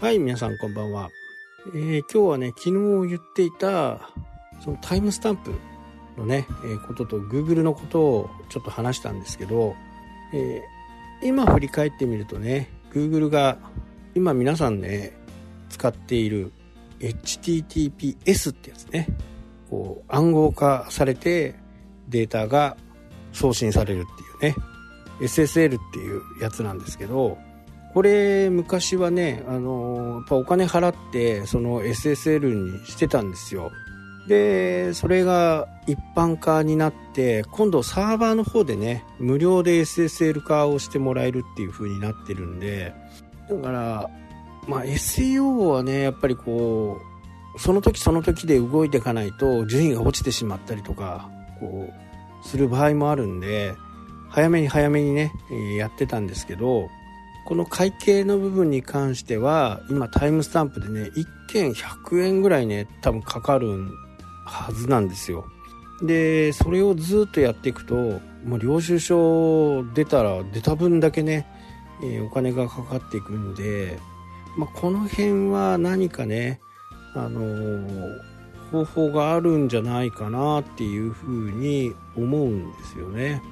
はい、皆さんこんばんは。えー、今日はね、昨日言っていた、そのタイムスタンプのね、えー、ことと Google のことをちょっと話したんですけど、えー、今振り返ってみるとね、Google が今皆さんね、使っている HTTPS ってやつね、こう暗号化されてデータが送信されるっていうね、SSL っていうやつなんですけど、これ昔はね、あのやっぱお金払ってその SSL にしてたんですよ。で、それが一般化になって、今度サーバーの方でね、無料で SSL 化をしてもらえるっていう風になってるんで、だから、まあ SEO はね、やっぱりこう、その時その時で動いていかないと順位が落ちてしまったりとか、こう、する場合もあるんで、早めに早めにね、やってたんですけど、この会計の部分に関しては、今タイムスタンプでね、1件100円ぐらいね、多分かかるはずなんですよ。で、それをずっとやっていくと、もう領収書出たら出た分だけね、えー、お金がかかっていくんで、まあ、この辺は何かね、あのー、方法があるんじゃないかなっていうふうに思うんですよね。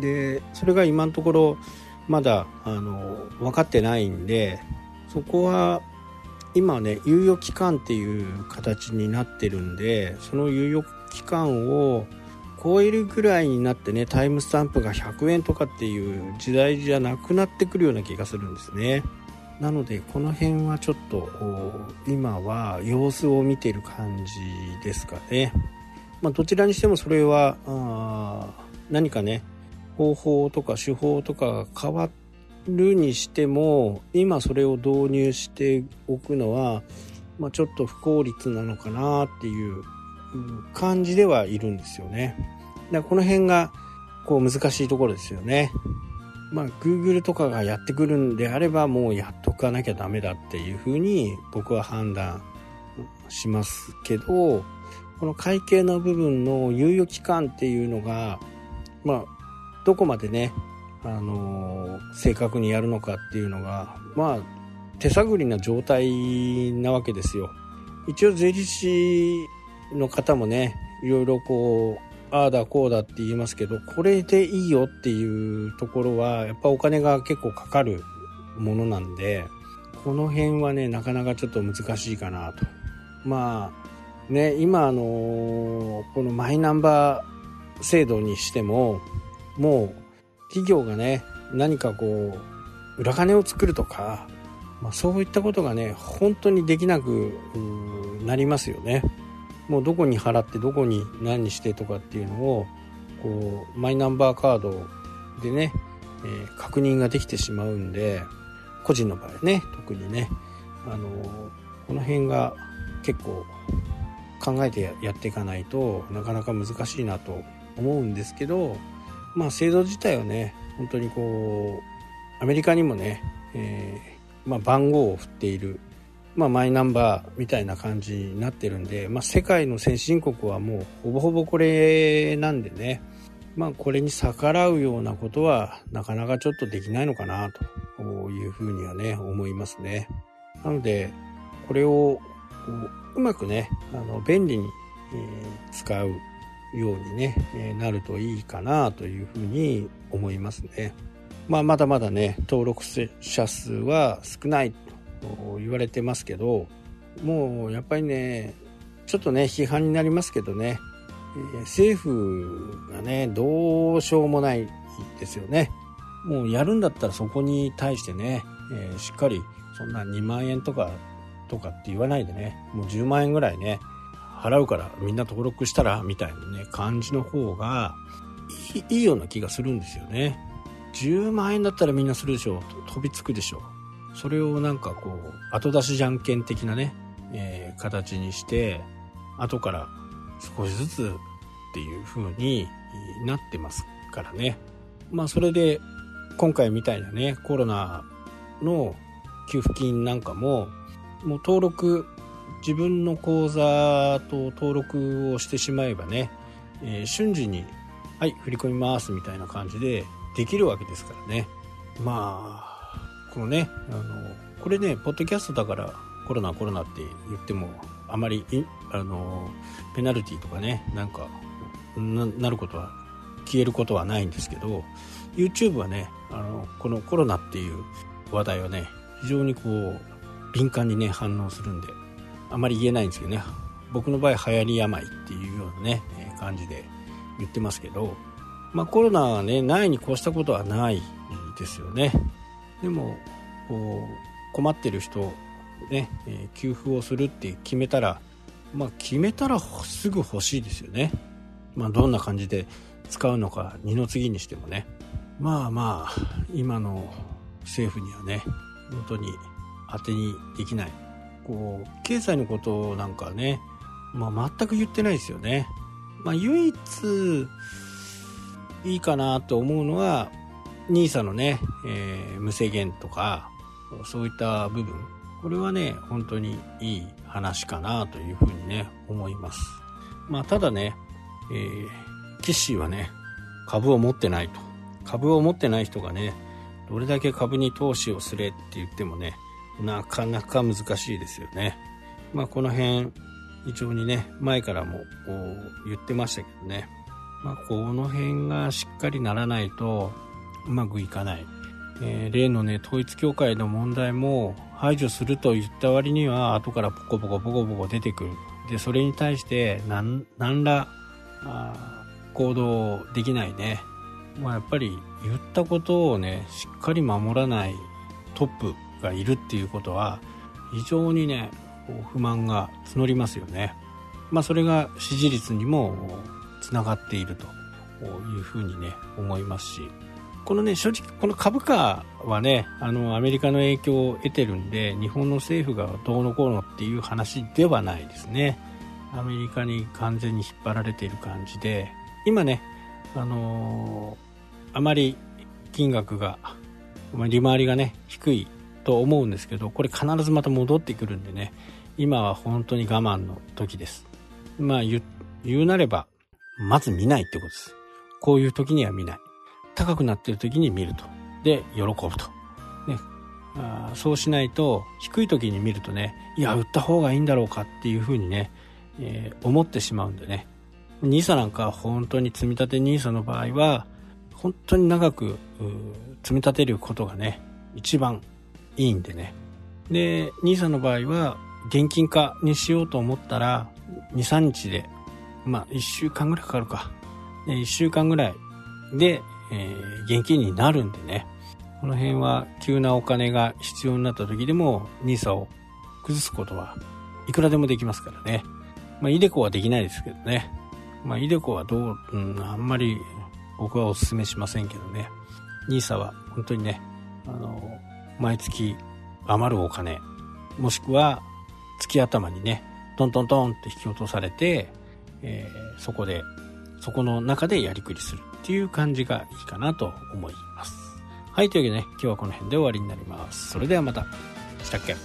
で、それが今のところ、まだあの分かってないんでそこは今ね猶予期間っていう形になってるんでその猶予期間を超えるぐらいになってねタイムスタンプが100円とかっていう時代じゃなくなってくるような気がするんですね。なのでこの辺はちょっと今は様子を見てる感じですかね。まあどちらにしてもそれは何かね方法とか手法とかが変わるにしても今それを導入しておくのは、まあ、ちょっと不効率なのかなっていう感じではいるんですよね。だこの辺がこう難しいところですよね。まあ Google とかがやってくるんであればもうやっとかなきゃダメだっていうふうに僕は判断しますけどこの会計の部分の猶予期間っていうのがまあどこまでね、あのー、正確にやるのかっていうのが、まあ、手探りな状態なわけですよ。一応税理士の方もね、いろいろこう、ああだこうだって言いますけど、これでいいよっていうところは、やっぱお金が結構かかるものなんで、この辺はね、なかなかちょっと難しいかなと。まあ、ね、今あのー、このマイナンバー制度にしても、もう企業がね何かこう裏金を作るとか、まあ、そういったことがね本当にできなくなりますよね。もうどこに払ってどこに何してとかっていうのをこうマイナンバーカードでね、えー、確認ができてしまうんで個人の場合ね特にねあのこの辺が結構考えてやっていかないとなかなか難しいなと思うんですけどまあ、制度自体はね本当にこうアメリカにもね、えー、まあ、番号を振っている、まあ、マイナンバーみたいな感じになってるんで、ま、世界の先進国はもうほぼほぼこれなんでね、まあ、これに逆らうようなことはなかなかちょっとできないのかなというふうにはね思いますね。なのでこれをうまくねあの便利に、使うようにね、えなるといいかなというふうに思いますね。まあ、まだまだね、登録者数は少ないと言われてますけど、もうやっぱりね、ちょっとね、批判になりますけどね、え政府がね、どうしようもないですよね。もうやるんだったらそこに対してね、えー、しっかりそんな2万円とかとかって言わないでね、もう10万円ぐらいね、払うからみんな登録したらみたいなね、感じの方がいいような気がするんですよね。10万円だったらみんなするでしょ。飛びつくでしょ。それをなんかこう、後出しじゃんけん的なね、えー、形にして、後から少しずつっていう風になってますからね。まあそれで今回みたいなね、コロナの給付金なんかも、もう登録自分の口座と登録をしてしまえばね、えー、瞬時に「はい振り込みます」みたいな感じでできるわけですからね。まあこのねあのこれねポッドキャストだからコロナコロナって言ってもあまりあのペナルティとかねなんかなることは消えることはないんですけど YouTube はねあのこのコロナっていう話題はね非常にこう敏感にね反応するんで。あまり言えないんですけどね。僕の場合流行り病っていうようなね感じで言ってますけど、まあ、コロナはねないに越したことはないですよね。でも困ってる人ね、え給付をするって決めたらまあ決めたらすぐ欲しいですよね。まあどんな感じで使うのか二の次にしてもね。まあまあ今の政府にはね本当に当てにできない。こう経済のことなんかね、まあ、全く言ってないですよね、まあ、唯一いいかなと思うのは NISA のね、えー、無制限とかそういった部分。これはね本当にいい話かなというふうにね思います。まあただね、えー、キッシーはね株を持ってないと。株を持ってない人がねどれだけ株に投資をすれって言ってもねなかなか難しいですよね。まあこの辺、非常にね、前からもこう言ってましたけどね。まあこの辺がしっかりならないとうまくいかない。えー、例のね、統一教会の問題も排除すると言った割には後からポコポコポコポコ出てくる。で、それに対して何、何ら、行動できないね。まあやっぱり言ったことをね、しっかり守らないトップがいるっていうことは非常にね不満が募りますよね。まあそれが支持率にもつながっているというふうにね思いますしこのね正直この株価はねあのアメリカの影響を得てるんで日本の政府がどうのこうのっていう話ではないですね。アメリカに完全に引っ張られている感じで今ねあのー、あまり金額が利回りがね低いと思うんですけどこれ必ずまた戻ってくるんでね今は本当に我慢の時です。まあ言うなればまず見ないってことです。こういう時には見ない。高くなってる時に見ると。で喜ぶと。ね。あそうしないと低い時に見るとねいや売った方がいいんだろうかっていうふうにね、えー、思ってしまうんでね。NISA なんか本当に積み立て NISA の場合は本当に長く積み立てることがね一番いいんでね。で、NISA の場合は、現金化にしようと思ったら、2、3日で、まあ、1週間ぐらいかかるか。1週間ぐらいで、えー、現金になるんでね。この辺は、急なお金が必要になった時でも、NISA を崩すことはいくらでもできますからね。まあ、イデコはできないですけどね。まあ、イデコはどう、うん、あんまり僕はお勧めしませんけどね。NISA は本当にね、あの、毎月余るお金、もしくは月頭にね、トントントンって引き落とされて、えー、そこで、そこの中でやりくりするっていう感じがいいかなと思います。はい、というわけでね、今日はこの辺で終わりになります。それではまた。したっけ？